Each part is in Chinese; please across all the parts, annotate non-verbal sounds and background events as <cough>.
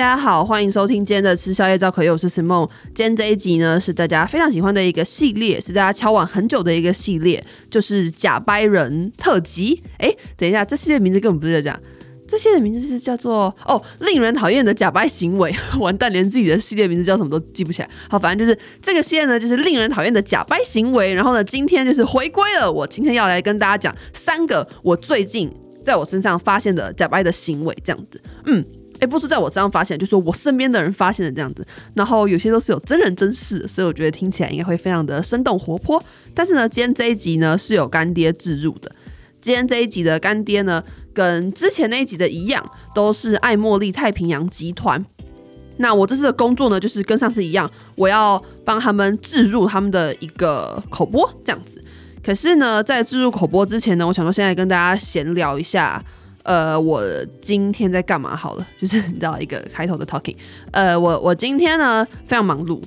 大家好，欢迎收听今天的吃宵夜造口业，我是 Simon。今天这一集呢，是大家非常喜欢的一个系列，是大家敲碗很久的一个系列，就是假掰人特辑。哎，等一下，这系列名字根本不是这样，这系列名字是叫做哦，令人讨厌的假掰行为。<laughs> 完蛋，连自己的系列名字叫什么都记不起来。好，反正就是这个系列呢，就是令人讨厌的假掰行为。然后呢，今天就是回归了，我今天要来跟大家讲三个我最近在我身上发现的假掰的行为，这样子，嗯。哎，不是在我身上发现，就是我身边的人发现的这样子。然后有些都是有真人真事，所以我觉得听起来应该会非常的生动活泼。但是呢，今天这一集呢是有干爹置入的。今天这一集的干爹呢，跟之前那一集的一样，都是爱茉莉太平洋集团。那我这次的工作呢，就是跟上次一样，我要帮他们置入他们的一个口播这样子。可是呢，在置入口播之前呢，我想说现在跟大家闲聊一下。呃，我今天在干嘛？好了，就是你知道一个开头的 talking。呃，我我今天呢非常忙碌，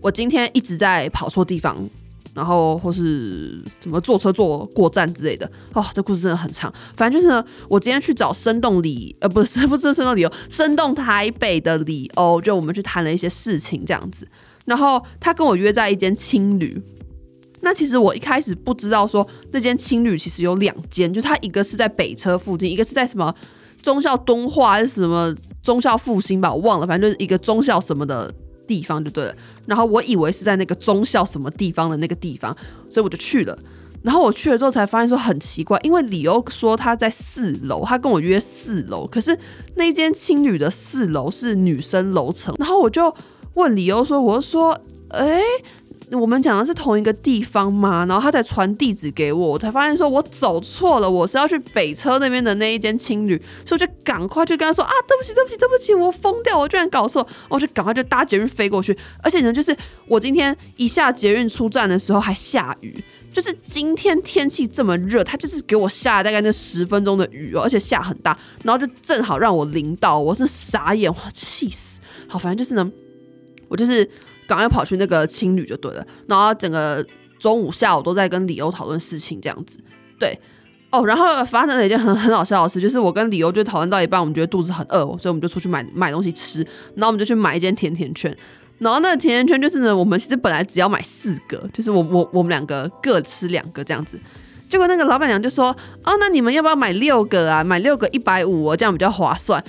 我今天一直在跑错地方，然后或是怎么坐车坐过站之类的。哦，这故事真的很长。反正就是呢，我今天去找生动里，呃，不是不是生动里欧，生动台北的李欧，就我们去谈了一些事情这样子。然后他跟我约在一间青旅。那其实我一开始不知道说那间青旅其实有两间，就是它一个是在北车附近，一个是在什么中校敦化还是什么中校复兴吧，我忘了，反正就是一个中校什么的地方就对了。然后我以为是在那个中校什么地方的那个地方，所以我就去了。然后我去了之后才发现说很奇怪，因为理由说他在四楼，他跟我约四楼，可是那间青旅的四楼是女生楼层。然后我就问理由说，我就说，哎、我们讲的是同一个地方吗？然后他才传地址给我，我才发现说我走错了，我是要去北车那边的那一间青旅，所以我就赶快就跟他说啊，对不起，对不起，对不起，我疯掉，我居然搞错，我就赶快就搭捷运飞过去。而且呢，就是我今天一下捷运出站的时候还下雨，就是今天天气这么热，他就是给我下了大概那十分钟的雨哦，而且下很大，然后就正好让我淋到，我是傻眼，我气死。好，反正就是呢，我就是。赶快跑去那个青旅就对了，然后整个中午下午都在跟李欧讨论事情，这样子，对，哦，然后发生了一件很很好笑的事，就是我跟李欧就讨论到一半，我们觉得肚子很饿，所以我们就出去买买东西吃，然后我们就去买一间甜甜圈，然后那个甜甜圈就是呢，我们其实本来只要买四个，就是我我我们两个各吃两个这样子，结果那个老板娘就说，哦，那你们要不要买六个啊？买六个一百五，这样比较划算。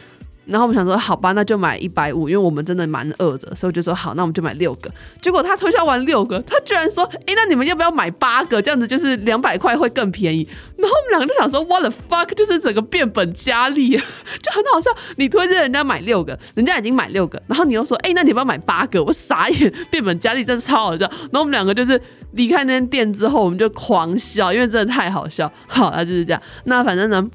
然后我们想说，好吧，那就买一百五，因为我们真的蛮饿的，所以我就说好，那我们就买六个。结果他推销完六个，他居然说，哎，那你们要不要买八个？这样子就是两百块会更便宜。然后我们两个就想说，what the fuck，就是整个变本加厉，就很好笑。你推荐人家买六个，人家已经买六个，然后你又说，哎，那你要不要买八个？我傻眼，变本加厉，真的超好笑。然后我们两个就是离开那间店之后，我们就狂笑，因为真的太好笑。好，那就是这样。那反正呢。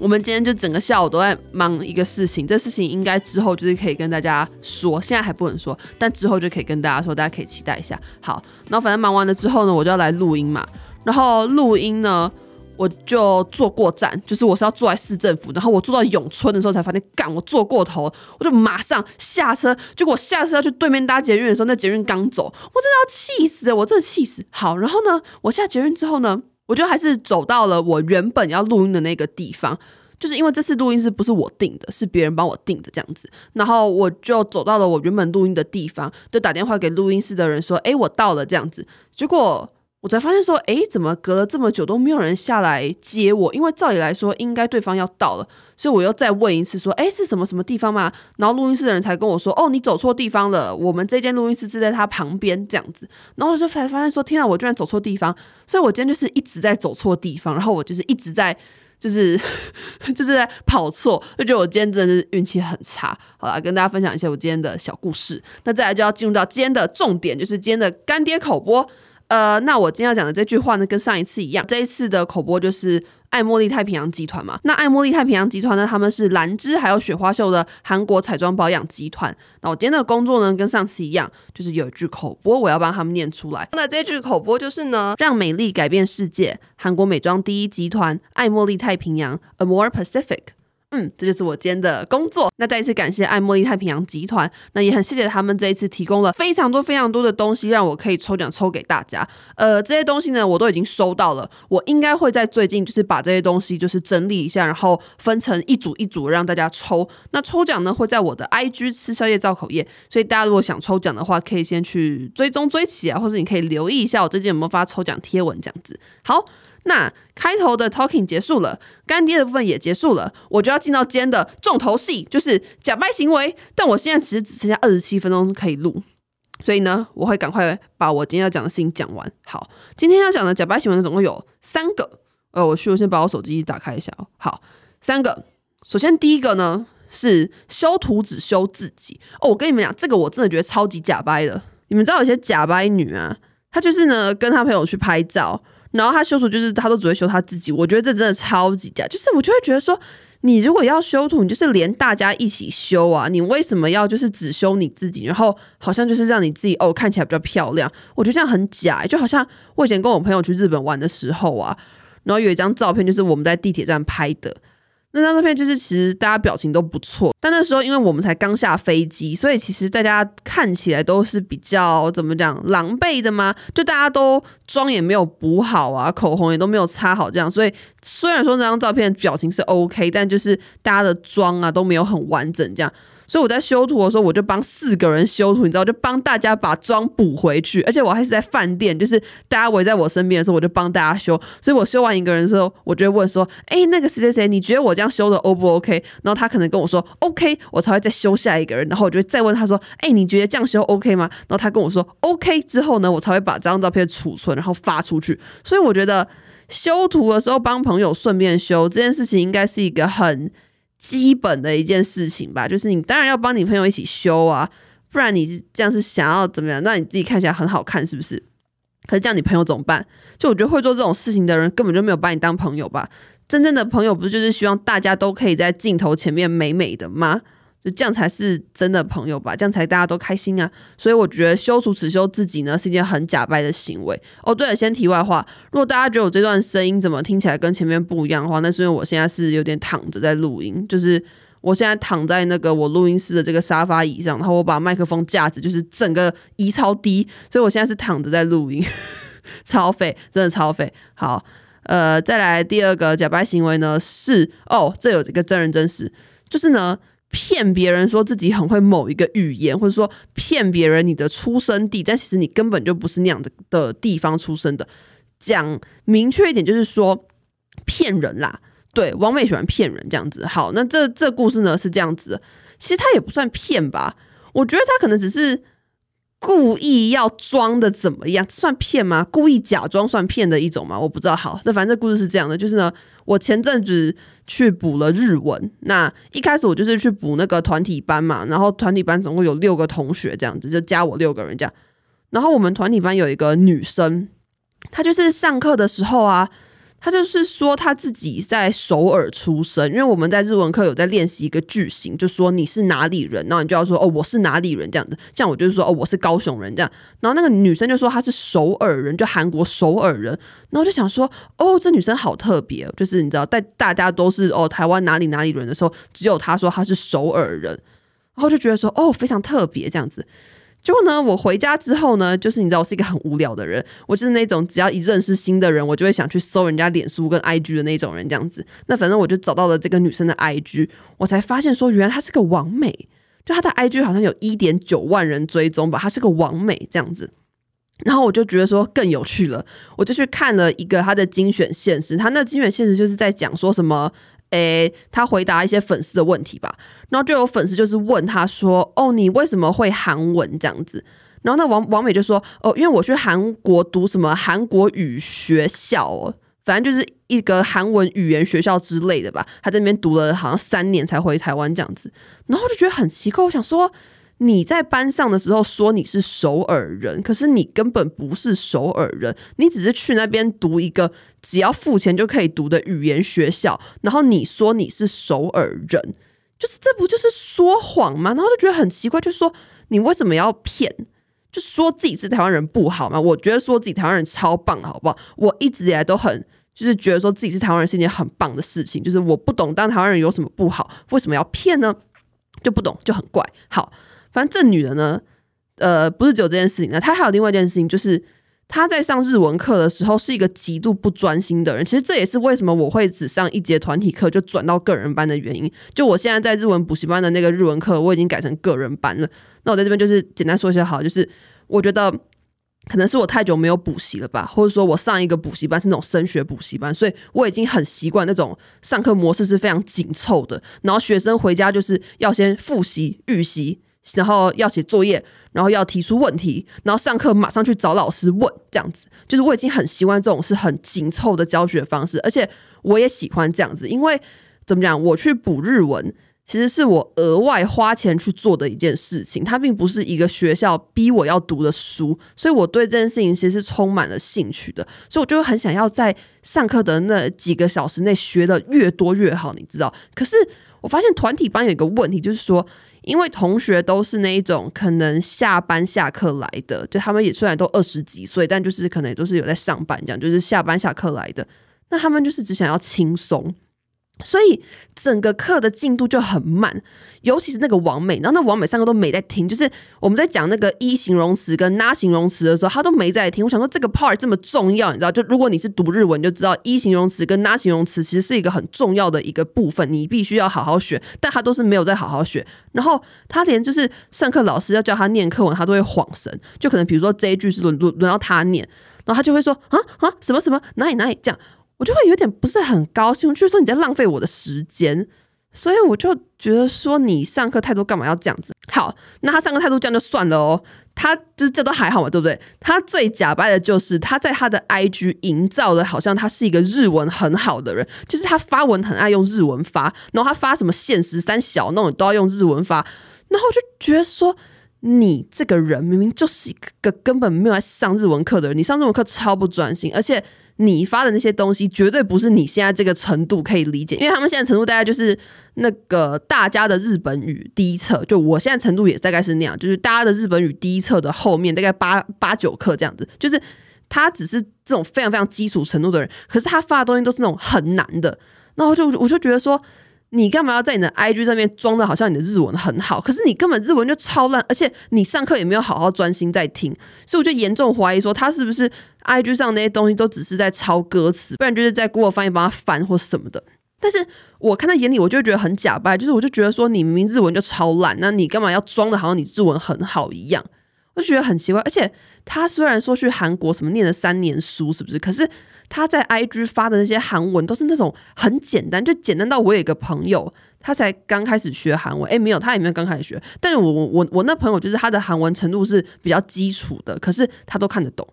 我们今天就整个下午都在忙一个事情，这事情应该之后就是可以跟大家说，现在还不能说，但之后就可以跟大家说，大家可以期待一下。好，然后反正忙完了之后呢，我就要来录音嘛。然后录音呢，我就坐过站，就是我是要坐在市政府，然后我坐到永春的时候才发现，干，我坐过头，我就马上下车。结果我下车要去对面搭捷运的时候，那捷运刚走，我真的要气死，我真的气死。好，然后呢，我下捷运之后呢，我就还是走到了我原本要录音的那个地方，就是因为这次录音室不是我定的，是别人帮我定的这样子。然后我就走到了我原本录音的地方，就打电话给录音室的人说：“哎，我到了。”这样子。结果我才发现说：“诶，怎么隔了这么久都没有人下来接我？因为照理来说应该对方要到了。”所以我又再问一次说：“诶，是什么什么地方吗？”然后录音室的人才跟我说：“哦，你走错地方了，我们这间录音室是在他旁边这样子。”然后我就才发现说：“天啊，我居然走错地方！”所以我今天就是一直在走错地方，然后我就是一直在。就是 <laughs> 就是在跑错，就觉得我今天真的是运气很差。好啦，跟大家分享一下我今天的小故事。那再来就要进入到今天的重点，就是今天的干爹口播。呃，那我今天要讲的这句话呢，跟上一次一样，这一次的口播就是。爱茉莉太平洋集团嘛，那爱茉莉太平洋集团呢，他们是兰芝还有雪花秀的韩国彩妆保养集团。那我今天的工作呢，跟上次一样，就是有一句口播，我要帮他们念出来。那这句口播就是呢，让美丽改变世界，韩国美妆第一集团爱茉莉太平洋，Amore Pacific。嗯，这就是我今天的工作。那再一次感谢爱茉莉太平洋集团，那也很谢谢他们这一次提供了非常多非常多的东西，让我可以抽奖抽给大家。呃，这些东西呢，我都已经收到了，我应该会在最近就是把这些东西就是整理一下，然后分成一组一组让大家抽。那抽奖呢会在我的 IG 吃宵夜造口业，所以大家如果想抽奖的话，可以先去追踪追起啊，或者你可以留意一下我最近有没有发抽奖贴文这样子。好。那开头的 talking 结束了，干爹的部分也结束了，我就要进到今天的重头戏，就是假掰行为。但我现在其实只剩下二十七分钟可以录，所以呢，我会赶快把我今天要讲的事情讲完。好，今天要讲的假掰行为，总共有三个。呃，我需要先把我手机打开一下。好，三个。首先第一个呢是修图只修自己哦，我跟你们讲，这个我真的觉得超级假掰的。你们知道有些假掰女啊，她就是呢跟她朋友去拍照。然后他修图就是他都只会修他自己，我觉得这真的超级假。就是我就会觉得说，你如果要修图，你就是连大家一起修啊，你为什么要就是只修你自己？然后好像就是让你自己哦看起来比较漂亮，我觉得这样很假。就好像我以前跟我朋友去日本玩的时候啊，然后有一张照片就是我们在地铁站拍的。那张照片就是，其实大家表情都不错，但那时候因为我们才刚下飞机，所以其实大家看起来都是比较怎么讲狼狈的吗？就大家都妆也没有补好啊，口红也都没有擦好，这样，所以虽然说那张照片表情是 OK，但就是大家的妆啊都没有很完整，这样。所以我在修图的时候，我就帮四个人修图，你知道，就帮大家把妆补回去。而且我还是在饭店，就是大家围在我身边的时候，我就帮大家修。所以我修完一个人的时候，我就会问说：“哎，那个谁谁谁，你觉得我这样修的 O 不 OK？” 然后他可能跟我说 “OK”，我才会再修下一个人。然后我就再问他说：“哎，你觉得这样修 OK 吗？”然后他跟我说 “OK” 之后呢，我才会把这张照片储存，然后发出去。所以我觉得修图的时候帮朋友顺便修这件事情，应该是一个很。基本的一件事情吧，就是你当然要帮你朋友一起修啊，不然你这样是想要怎么样？让你自己看起来很好看，是不是？可是这样你朋友怎么办？就我觉得会做这种事情的人根本就没有把你当朋友吧？真正的朋友不就是希望大家都可以在镜头前面美美的吗？就这样才是真的朋友吧，这样才大家都开心啊！所以我觉得修除只修自己呢，是一件很假掰的行为。哦，对了，先题外话，如果大家觉得我这段声音怎么听起来跟前面不一样的话，那是因为我现在是有点躺着在录音，就是我现在躺在那个我录音室的这个沙发椅上，然后我把麦克风架子就是整个移超低，所以我现在是躺着在录音，<laughs> 超费，真的超费。好，呃，再来第二个假掰行为呢是哦，这有一个真人真事，就是呢。骗别人说自己很会某一个语言，或者说骗别人你的出生地，但其实你根本就不是那样的的地方出生的。讲明确一点，就是说骗人啦。对，王美喜欢骗人这样子。好，那这这故事呢是这样子，其实他也不算骗吧，我觉得他可能只是。故意要装的怎么样？算骗吗？故意假装算骗的一种吗？我不知道。好，那反正故事是这样的，就是呢，我前阵子去补了日文。那一开始我就是去补那个团体班嘛，然后团体班总共有六个同学这样子，就加我六个人这样。然后我们团体班有一个女生，她就是上课的时候啊。他就是说他自己在首尔出生，因为我们在日文课有在练习一个句型，就说你是哪里人，然后你就要说哦，我是哪里人这样的，这样我就是说哦，我是高雄人这样，然后那个女生就说她是首尔人，就韩国首尔人，然后就想说哦，这女生好特别，就是你知道，在大家都是哦台湾哪里哪里人的时候，只有她说她是首尔人，然后就觉得说哦，非常特别这样子。就呢，我回家之后呢，就是你知道我是一个很无聊的人，我就是那种只要一认识新的人，我就会想去搜人家脸书跟 IG 的那种人，这样子。那反正我就找到了这个女生的 IG，我才发现说，原来她是个网美，就她的 IG 好像有一点九万人追踪吧，她是个网美这样子。然后我就觉得说更有趣了，我就去看了一个她的精选现实，她那精选现实就是在讲说什么。诶，他回答一些粉丝的问题吧，然后就有粉丝就是问他说：“哦，你为什么会韩文这样子？”然后那王王美就说：“哦，因为我去韩国读什么韩国语学校哦，反正就是一个韩文语言学校之类的吧。他在那边读了好像三年才回台湾这样子，然后就觉得很奇怪，我想说。”你在班上的时候说你是首尔人，可是你根本不是首尔人，你只是去那边读一个只要付钱就可以读的语言学校，然后你说你是首尔人，就是这不就是说谎吗？然后就觉得很奇怪，就说你为什么要骗？就说自己是台湾人不好吗？我觉得说自己台湾人超棒，好不好？我一直以来都很。就是觉得说自己是台湾人是一件很棒的事情。就是我不懂当台湾人有什么不好，为什么要骗呢？就不懂，就很怪。好，反正这女的呢，呃，不是只有这件事情，那她还有另外一件事情，就是她在上日文课的时候是一个极度不专心的人。其实这也是为什么我会只上一节团体课就转到个人班的原因。就我现在在日文补习班的那个日文课，我已经改成个人班了。那我在这边就是简单说一下，好，就是我觉得。可能是我太久没有补习了吧，或者说我上一个补习班是那种升学补习班，所以我已经很习惯那种上课模式是非常紧凑的。然后学生回家就是要先复习、预习，然后要写作业，然后要提出问题，然后上课马上去找老师问，这样子。就是我已经很习惯这种是很紧凑的教学方式，而且我也喜欢这样子，因为怎么讲，我去补日文。其实是我额外花钱去做的一件事情，它并不是一个学校逼我要读的书，所以我对这件事情其实是充满了兴趣的，所以我就很想要在上课的那几个小时内学的越多越好，你知道？可是我发现团体班有一个问题，就是说，因为同学都是那一种可能下班下课来的，就他们也虽然都二十几岁，但就是可能也都是有在上班，这样就是下班下课来的，那他们就是只想要轻松。所以整个课的进度就很慢，尤其是那个王美，然后那王美上课都没在听，就是我们在讲那个一形容词跟那形容词的时候，他都没在听。我想说这个 part 这么重要，你知道？就如果你是读日文，你就知道一形容词跟那形容词其实是一个很重要的一个部分，你必须要好好学。但他都是没有在好好学，然后他连就是上课老师要叫他念课文，他都会恍神。就可能比如说这一句是轮轮轮到他念，然后他就会说啊啊什么什么哪里哪里这样。我就会有点不是很高兴，就是说你在浪费我的时间，所以我就觉得说你上课态度干嘛要这样子？好，那他上课态度这样就算了哦，他就是这都还好嘛，对不对？他最假掰的就是他在他的 IG 营造的好像他是一个日文很好的人，就是他发文很爱用日文发，然后他发什么限时三小那种都要用日文发，然后我就觉得说你这个人明明就是一个根本没有来上日文课的人，你上日文课超不专心，而且。你发的那些东西绝对不是你现在这个程度可以理解，因为他们现在程度大概就是那个大家的日本语第一册，就我现在程度也大概是那样，就是大家的日本语第一册的后面大概八八九课这样子，就是他只是这种非常非常基础程度的人，可是他发的东西都是那种很难的，那我就我就觉得说。你干嘛要在你的 IG 上面装的好像你的日文很好？可是你根本日文就超烂，而且你上课也没有好好专心在听，所以我就严重怀疑说他是不是 IG 上那些东西都只是在抄歌词，不然就是在 Google 翻译帮他翻或什么的。但是我看在眼里，我就觉得很假掰，就是我就觉得说你明明日文就超烂，那你干嘛要装的好像你日文很好一样？我就觉得很奇怪。而且他虽然说去韩国什么念了三年书，是不是？可是。他在 IG 发的那些韩文都是那种很简单，就简单到我有一个朋友，他才刚开始学韩文，诶，没有，他也没有刚开始学，但是我我我我那朋友就是他的韩文程度是比较基础的，可是他都看得懂，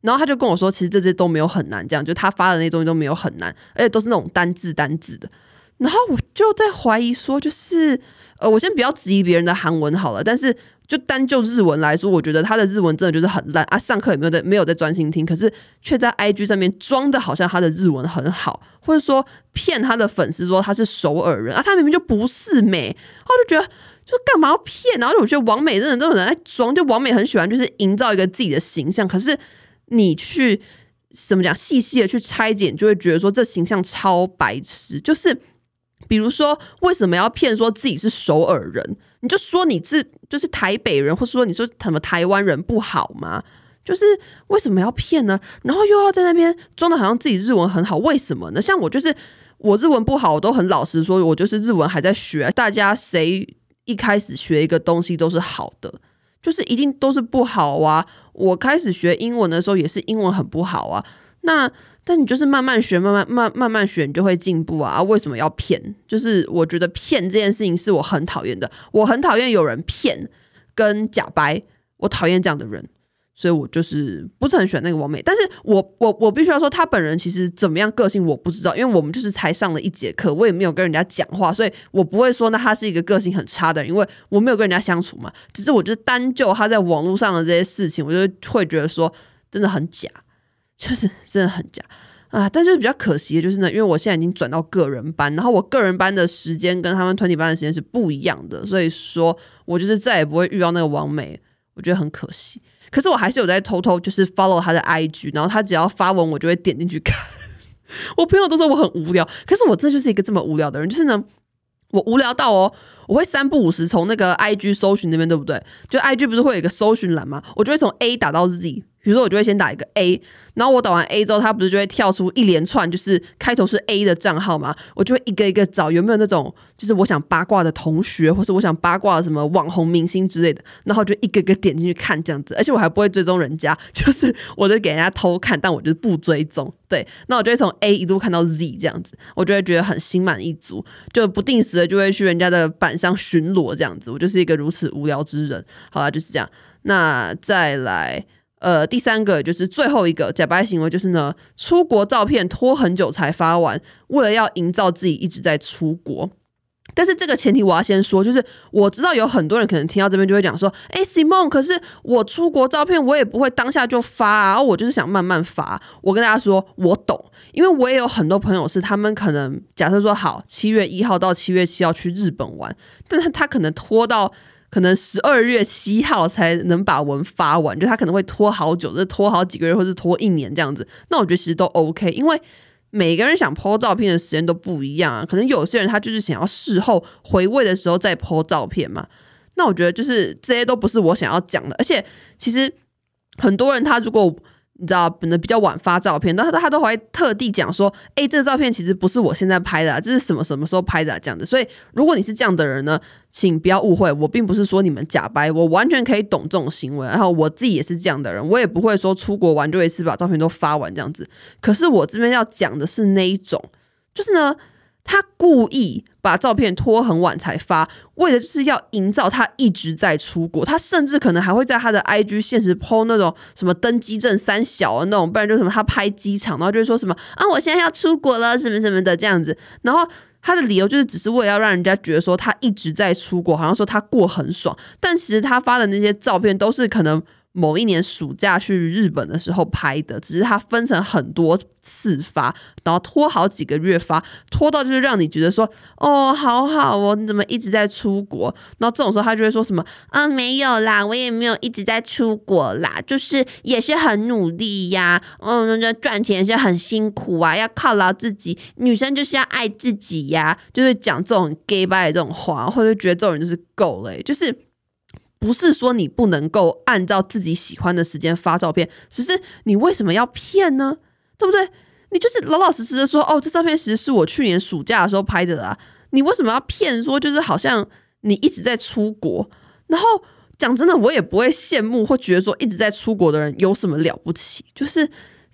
然后他就跟我说，其实这些都没有很难，这样就他发的那些东西都没有很难，而且都是那种单字单字的，然后我就在怀疑说，就是呃，我先不要质疑别人的韩文好了，但是。就单就日文来说，我觉得他的日文真的就是很烂啊！上课也没有在没有在专心听，可是却在 IG 上面装的好像他的日文很好，或者说骗他的粉丝说他是首尔人啊，他明明就不是美，我就觉得就干嘛要骗？然后我觉得王美真的都有人在装，就王美很喜欢就是营造一个自己的形象，可是你去怎么讲细细的去拆解，你就会觉得说这形象超白痴，就是。比如说，为什么要骗说自己是首尔人？你就说你是就是台北人，或是说你说什么台湾人不好吗？就是为什么要骗呢？然后又要在那边装的好像自己日文很好，为什么呢？像我就是我日文不好，我都很老实说，我就是日文还在学。大家谁一开始学一个东西都是好的，就是一定都是不好啊。我开始学英文的时候也是英文很不好啊。那但你就是慢慢学，慢慢慢慢慢学，你就会进步啊！为什么要骗？就是我觉得骗这件事情是我很讨厌的，我很讨厌有人骗跟假掰，我讨厌这样的人，所以我就是不是很喜欢那个王美。但是我我我必须要说，他本人其实怎么样个性我不知道，因为我们就是才上了一节课，我也没有跟人家讲话，所以我不会说那他是一个个性很差的人，因为我没有跟人家相处嘛。只是我就单就他在网络上的这些事情，我就会觉得说真的很假。就是 <laughs> 真的很假啊！但是比较可惜的就是呢，因为我现在已经转到个人班，然后我个人班的时间跟他们团体班的时间是不一样的，所以说我就是再也不会遇到那个王美，我觉得很可惜。可是我还是有在偷偷就是 follow 他的 IG，然后他只要发文，我就会点进去看。<laughs> 我朋友都说我很无聊，可是我这就是一个这么无聊的人，就是呢，我无聊到哦，我会三不五时从那个 IG 搜寻那边，对不对？就 IG 不是会有一个搜寻栏吗？我就会从 A 打到 Z。比如说，我就会先打一个 A，然后我打完 A 之后，它不是就会跳出一连串，就是开头是 A 的账号嘛？我就会一个一个找有没有那种，就是我想八卦的同学，或是我想八卦什么网红明星之类的，然后就一个个点进去看这样子。而且我还不会追踪人家，就是我就给人家偷看，但我就是不追踪。对，那我就会从 A 一路看到 Z 这样子，我就会觉得很心满意足，就不定时的就会去人家的板上巡逻这样子。我就是一个如此无聊之人。好啦，就是这样。那再来。呃，第三个就是最后一个假掰行为，就是呢，出国照片拖很久才发完，为了要营造自己一直在出国。但是这个前提我要先说，就是我知道有很多人可能听到这边就会讲说，哎，Simon，可是我出国照片我也不会当下就发啊，我就是想慢慢发。我跟大家说，我懂，因为我也有很多朋友是他们可能假设说好七月一号到七月七号去日本玩，但是他可能拖到。可能十二月七号才能把文发完，就他可能会拖好久，就拖好几个月，或者拖一年这样子。那我觉得其实都 OK，因为每个人想 po 照片的时间都不一样啊。可能有些人他就是想要事后回味的时候再 po 照片嘛。那我觉得就是这些都不是我想要讲的，而且其实很多人他如果。你知道，可能比较晚发照片，但是他都会特地讲说，哎、这个照片其实不是我现在拍的，啊，这是什么什么时候拍的，啊，这样子。所以，如果你是这样的人呢，请不要误会，我并不是说你们假掰，我完全可以懂这种行为。然后我自己也是这样的人，我也不会说出国玩就一次把照片都发完这样子。可是我这边要讲的是那一种，就是呢。他故意把照片拖很晚才发，为的就是要营造他一直在出国。他甚至可能还会在他的 IG 现实 po 那种什么登机证三小啊那种，不然就什么他拍机场，然后就会说什么啊我现在要出国了什么什么的这样子。然后他的理由就是只是为了要让人家觉得说他一直在出国，好像说他过很爽。但其实他发的那些照片都是可能。某一年暑假去日本的时候拍的，只是它分成很多次发，然后拖好几个月发，拖到就是让你觉得说，哦，好好哦，你怎么一直在出国？然后这种时候他就会说什么，啊，没有啦，我也没有一直在出国啦，就是也是很努力呀，嗯，那赚钱也是很辛苦啊，要犒劳自己，女生就是要爱自己呀，就是讲这种 gay 拜的这种话，或者觉得这种人就是够了，就是。不是说你不能够按照自己喜欢的时间发照片，只是你为什么要骗呢？对不对？你就是老老实实的说，哦，这照片其实是我去年暑假的时候拍的啦。你为什么要骗说，就是好像你一直在出国？然后讲真的，我也不会羡慕或觉得说一直在出国的人有什么了不起，就是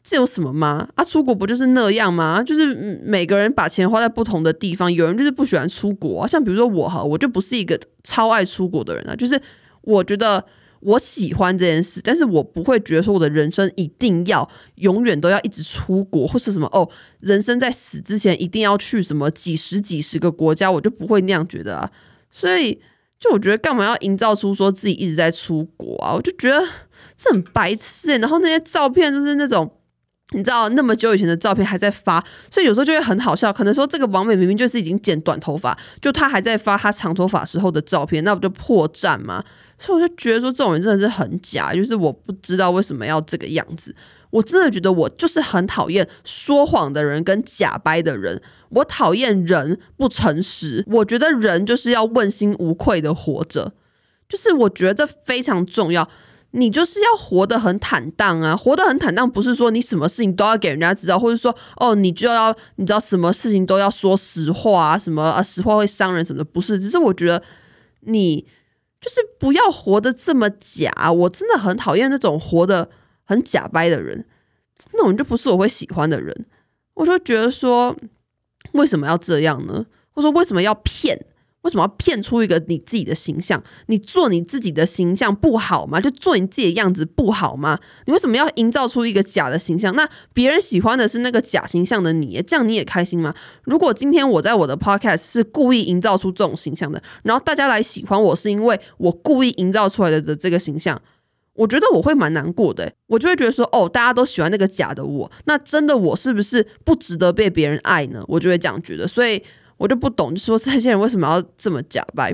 这有什么吗？啊，出国不就是那样吗？就是每个人把钱花在不同的地方，有人就是不喜欢出国，像比如说我哈，我就不是一个超爱出国的人啊，就是。我觉得我喜欢这件事，但是我不会觉得说我的人生一定要永远都要一直出国，或是什么哦，人生在死之前一定要去什么几十几十个国家，我就不会那样觉得啊。所以，就我觉得干嘛要营造出说自己一直在出国啊？我就觉得这很白痴。然后那些照片就是那种。你知道那么久以前的照片还在发，所以有时候就会很好笑。可能说这个王美明明就是已经剪短头发，就她还在发她长头发时候的照片，那不就破绽吗？所以我就觉得说这种人真的是很假，就是我不知道为什么要这个样子。我真的觉得我就是很讨厌说谎的人跟假掰的人，我讨厌人不诚实。我觉得人就是要问心无愧的活着，就是我觉得这非常重要。你就是要活得很坦荡啊，活得很坦荡，不是说你什么事情都要给人家知道，或者说哦，你就要你知道什么事情都要说实话啊，什么啊实话会伤人什么的，不是，只是我觉得你就是不要活得这么假，我真的很讨厌那种活得很假掰的人，那种就不是我会喜欢的人，我就觉得说为什么要这样呢？我说为什么要骗？为什么要骗出一个你自己的形象？你做你自己的形象不好吗？就做你自己的样子不好吗？你为什么要营造出一个假的形象？那别人喜欢的是那个假形象的你，这样你也开心吗？如果今天我在我的 podcast 是故意营造出这种形象的，然后大家来喜欢我是因为我故意营造出来的的这个形象，我觉得我会蛮难过的。我就会觉得说，哦，大家都喜欢那个假的我，那真的我是不是不值得被别人爱呢？我就会这样觉得，所以。我就不懂，就说这些人为什么要这么假掰？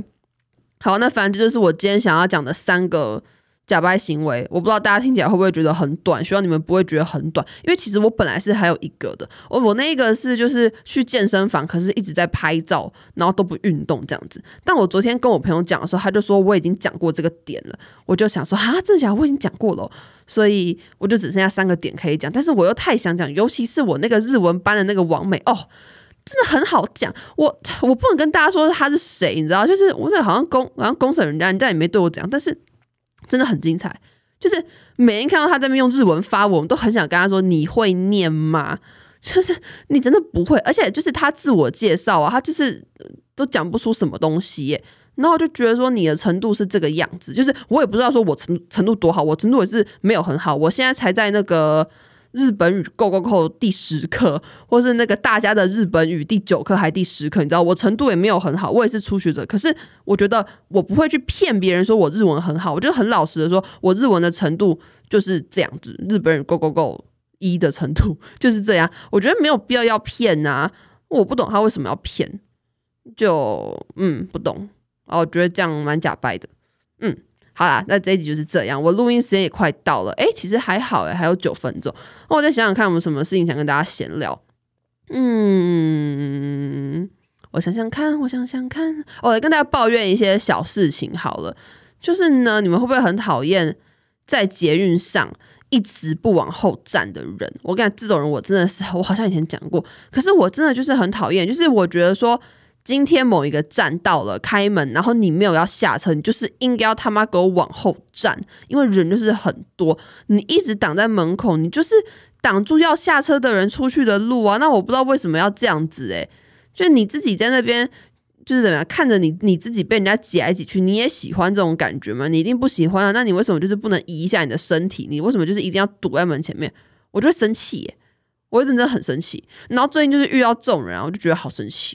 好，那反正这就是我今天想要讲的三个假掰行为，我不知道大家听起来会不会觉得很短，希望你们不会觉得很短，因为其实我本来是还有一个的，我我那个是就是去健身房，可是一直在拍照，然后都不运动这样子。但我昨天跟我朋友讲的时候，他就说我已经讲过这个点了，我就想说啊，真的假的？我已经讲过了，所以我就只剩下三个点可以讲，但是我又太想讲，尤其是我那个日文班的那个王美哦，真的很好讲，我我不能跟大家说他是谁，你知道，就是我这好像公好像公审人家，人家也没对我讲，但是。真的很精彩，就是每天看到他在那边用日文发文，我们都很想跟他说：“你会念吗？”就是你真的不会，而且就是他自我介绍啊，他就是都讲不出什么东西耶，然后就觉得说你的程度是这个样子，就是我也不知道说我程程度多好，我程度也是没有很好，我现在才在那个。日本语 Go Go Go 第十课，或是那个大家的日本语第九课还第十课，你知道我程度也没有很好，我也是初学者。可是我觉得我不会去骗别人说我日文很好，我就很老实的说，我日文的程度就是这样子，日本语 Go Go Go 一的程度就是这样。我觉得没有必要要骗啊，我不懂他为什么要骗，就嗯不懂，哦，我觉得这样蛮假掰的，嗯。好啦，那这一集就是这样。我录音时间也快到了，诶、其实还好诶，还有九分钟。那我再想想看，我们什么事情想跟大家闲聊？嗯，我想想看，我想想看，我来跟大家抱怨一些小事情好了。就是呢，你们会不会很讨厌在捷运上一直不往后站的人？我跟你讲，这种人我真的是，我好像以前讲过，可是我真的就是很讨厌，就是我觉得说。今天某一个站到了开门，然后你没有要下车，你就是应该要他妈给我往后站，因为人就是很多，你一直挡在门口，你就是挡住要下车的人出去的路啊。那我不知道为什么要这样子诶、就你自己在那边就是怎么样看着你你自己被人家挤来挤去，你也喜欢这种感觉吗？你一定不喜欢啊。那你为什么就是不能移一下你的身体？你为什么就是一定要堵在门前面？我就会生气耶，我真的很生气。然后最近就是遇到这种人，我就觉得好生气。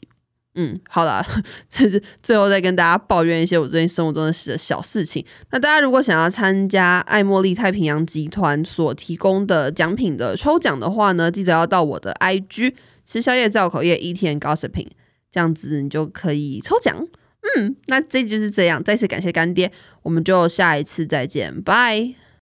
嗯，好啦，<laughs> 这是最后再跟大家抱怨一些我最近生活中的小事情。那大家如果想要参加爱茉莉太平洋集团所提供的奖品的抽奖的话呢，记得要到我的 IG 吃宵夜造口业 Eating and Gossiping，这样子你就可以抽奖。嗯，那这就是这样，再次感谢干爹，我们就下一次再见，拜。